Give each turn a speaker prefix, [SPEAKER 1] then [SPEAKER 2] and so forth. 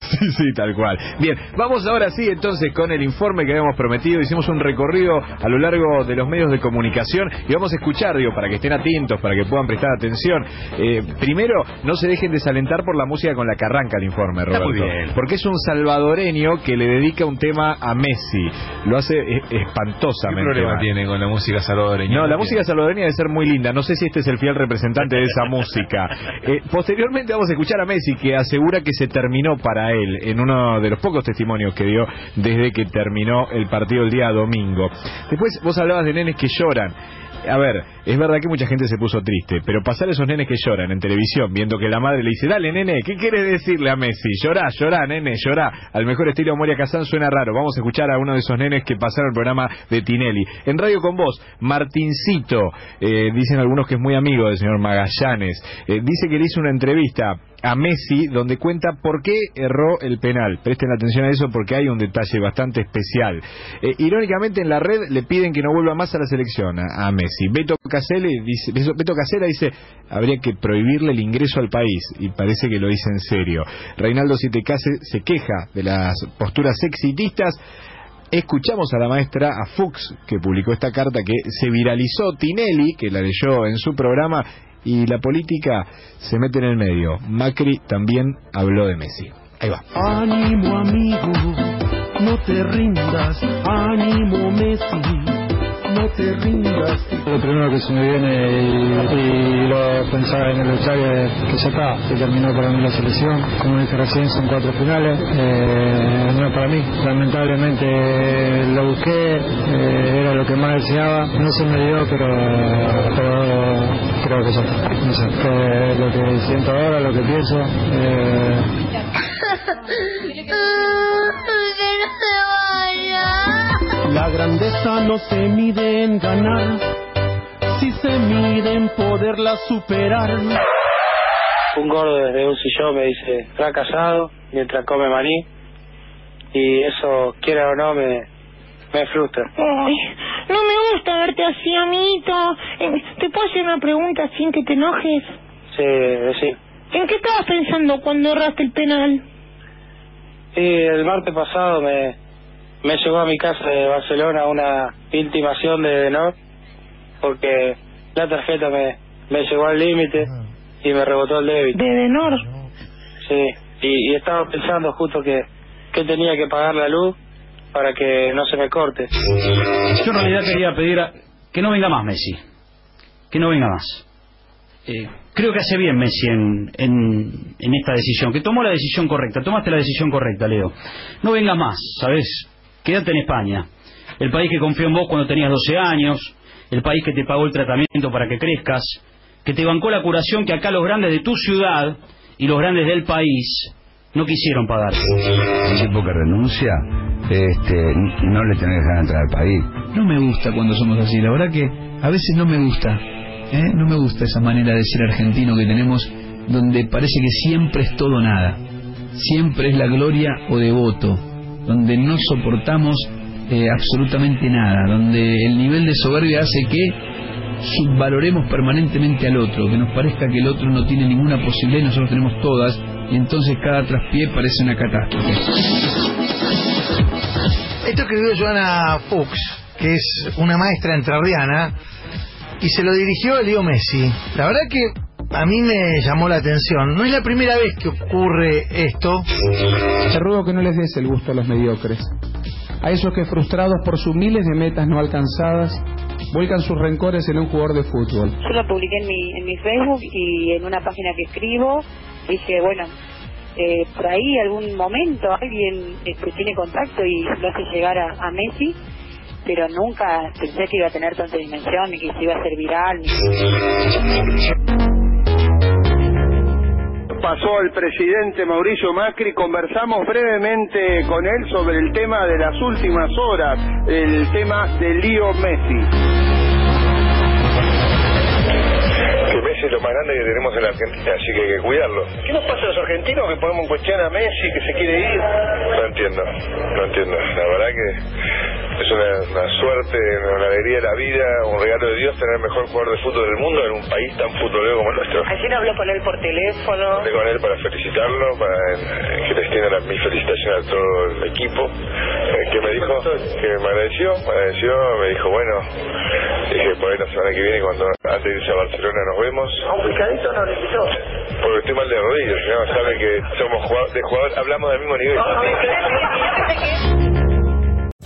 [SPEAKER 1] Sí, sí, tal cual. Bien, vamos ahora sí entonces con el informe que habíamos prometido. Hicimos un recorrido a lo largo de los medios de comunicación y vamos a escuchar, digo, para que estén atentos, para que puedan prestar atención. Eh, primero, no se dejen desalentar por la música con la que arranca el informe, Roberto.
[SPEAKER 2] muy bien.
[SPEAKER 1] Porque es un salvadoreño que le dedica un tema a Messi. Lo hace eh,
[SPEAKER 2] ¿Qué
[SPEAKER 1] espantosamente.
[SPEAKER 2] problema
[SPEAKER 1] mal.
[SPEAKER 2] tiene con la música salvadoreña?
[SPEAKER 1] No, la música salvadoreña debe ser muy linda. No sé si este es el fiel representante de esa música. Eh, posteriormente vamos a escuchar a Messi que asegura que se terminó para él en uno de los pocos testimonios que dio desde que terminó el partido el día domingo. Después vos hablabas de nenes que lloran. A ver, es verdad que mucha gente se puso triste, pero pasar esos nenes que lloran en televisión, viendo que la madre le dice, dale nene, ¿qué quieres decirle a Messi? Llorá, llorá, nene, llorá. Al mejor estilo Moria Kazan suena raro. Vamos a escuchar a uno de esos nenes que pasaron el programa de Tinelli. En Radio con Vos, Martincito, eh, dicen algunos que es muy amigo del señor Magallanes, eh, dice que le hizo una entrevista a Messi donde cuenta por qué erró el penal. Presten atención a eso porque hay un detalle bastante especial. Eh, irónicamente en la red le piden que no vuelva más a la selección a, a Messi. Beto dice, Beto Casella dice habría que prohibirle el ingreso al país y parece que lo dice en serio. Reinaldo Sietecase se queja de las posturas exitistas. Escuchamos a la maestra, a Fuchs, que publicó esta carta que se viralizó Tinelli, que la leyó en su programa, y la política se mete en el medio. Macri también habló de Messi. Ahí va.
[SPEAKER 3] Ánimo amigo, no te rindas, ánimo Messi, no te rindas.
[SPEAKER 4] Lo primero que se me viene y, lo pensaba en el vestuario es que ya está, que terminó para mí la selección. Como dije recién, son cuatro finales, eh, no para mí. Lamentablemente lo busqué, eh, era lo que más deseaba. No se me dio, pero, pero creo que ya está. No sé, eh, lo que siento ahora, lo que pienso. Eh,
[SPEAKER 3] grandeza no se mide en ganar, si se mide en poderla superar.
[SPEAKER 5] un gordo desde un sillón me dice fracasado mientras come maní y eso quiera o no me me frustra
[SPEAKER 6] Ay, no me gusta verte así, amito. Eh, ¿Te puedo hacer una pregunta sin que te enojes?
[SPEAKER 5] sí sí
[SPEAKER 6] ¿En qué estabas pensando cuando erraste el penal?
[SPEAKER 5] y el martes pasado me me llegó a mi casa de Barcelona una intimación de Denor porque la tarjeta me me llegó al límite y me rebotó el débito
[SPEAKER 6] De Denor.
[SPEAKER 5] sí y, y estaba pensando justo que que tenía que pagar la luz para que no se me corte
[SPEAKER 7] Yo en realidad quería pedir a- que no venga más Messi. Que no venga más. Eh, creo que hace bien Messi en, en, en esta decisión, que tomó la decisión correcta. Tomaste la decisión correcta, Leo. No vengas más, ¿sabes? Quédate en España. El país que confió en vos cuando tenías 12 años. El país que te pagó el tratamiento para que crezcas. Que te bancó la curación que acá los grandes de tu ciudad y los grandes del país no quisieron pagar.
[SPEAKER 8] Un tipo que renuncia, este, no le tenés ganas de entrar al país.
[SPEAKER 9] No me gusta cuando somos así, la verdad que a veces no me gusta. ¿eh? No me gusta esa manera de ser argentino que tenemos donde parece que siempre es todo nada. Siempre es la gloria o devoto, donde no soportamos eh, absolutamente nada, donde el nivel de soberbia hace que subvaloremos permanentemente al otro, que nos parezca que el otro no tiene ninguna posibilidad y nosotros tenemos todas, y entonces cada traspié parece una catástrofe.
[SPEAKER 10] Esto escribió Joana Fuchs, que es una maestra entrerriana, y se lo dirigió a Leo Messi. La verdad que a mí me llamó la atención. No es la primera vez que ocurre esto.
[SPEAKER 11] Te ruego que no les des el gusto a los mediocres. A esos que frustrados por sus miles de metas no alcanzadas, vuelcan sus rencores en un jugador de fútbol.
[SPEAKER 12] Yo lo publiqué en mi, en mi Facebook y en una página que escribo dije, bueno, eh, por ahí algún momento alguien este, tiene contacto y lo hace llegar a, a Messi, pero nunca pensé que iba a tener tanta dimensión, ni que se iba a hacer viral. Ni...
[SPEAKER 2] pasó el presidente Mauricio Macri, conversamos brevemente con él sobre el tema de las últimas horas, el tema de Lío Messi
[SPEAKER 13] grande que tenemos en la Argentina, así que hay que cuidarlo.
[SPEAKER 2] ¿Qué nos pasa a los argentinos que ponemos en cuestión a Messi, que se quiere ir?
[SPEAKER 13] No entiendo, no entiendo. La verdad que es una, una suerte, una alegría de la vida, un regalo de Dios tener el mejor jugador de fútbol del mundo en un país tan futbolero como el nuestro.
[SPEAKER 14] Ayer habló con él por teléfono.
[SPEAKER 13] Hablé con él para felicitarlo, para que le extienda mi felicitación a todo el equipo. Eh, ¿Qué me dijo? Que me agradeció, me agradeció, me dijo, bueno, dije, por ahí la semana que viene, cuando antes de irse a Barcelona nos vemos.
[SPEAKER 14] ¿A un picadito no le invitó?
[SPEAKER 13] Porque estoy mal de rodillas, señor, sabe que somos jugadores, de jugadores, hablamos del mismo nivel.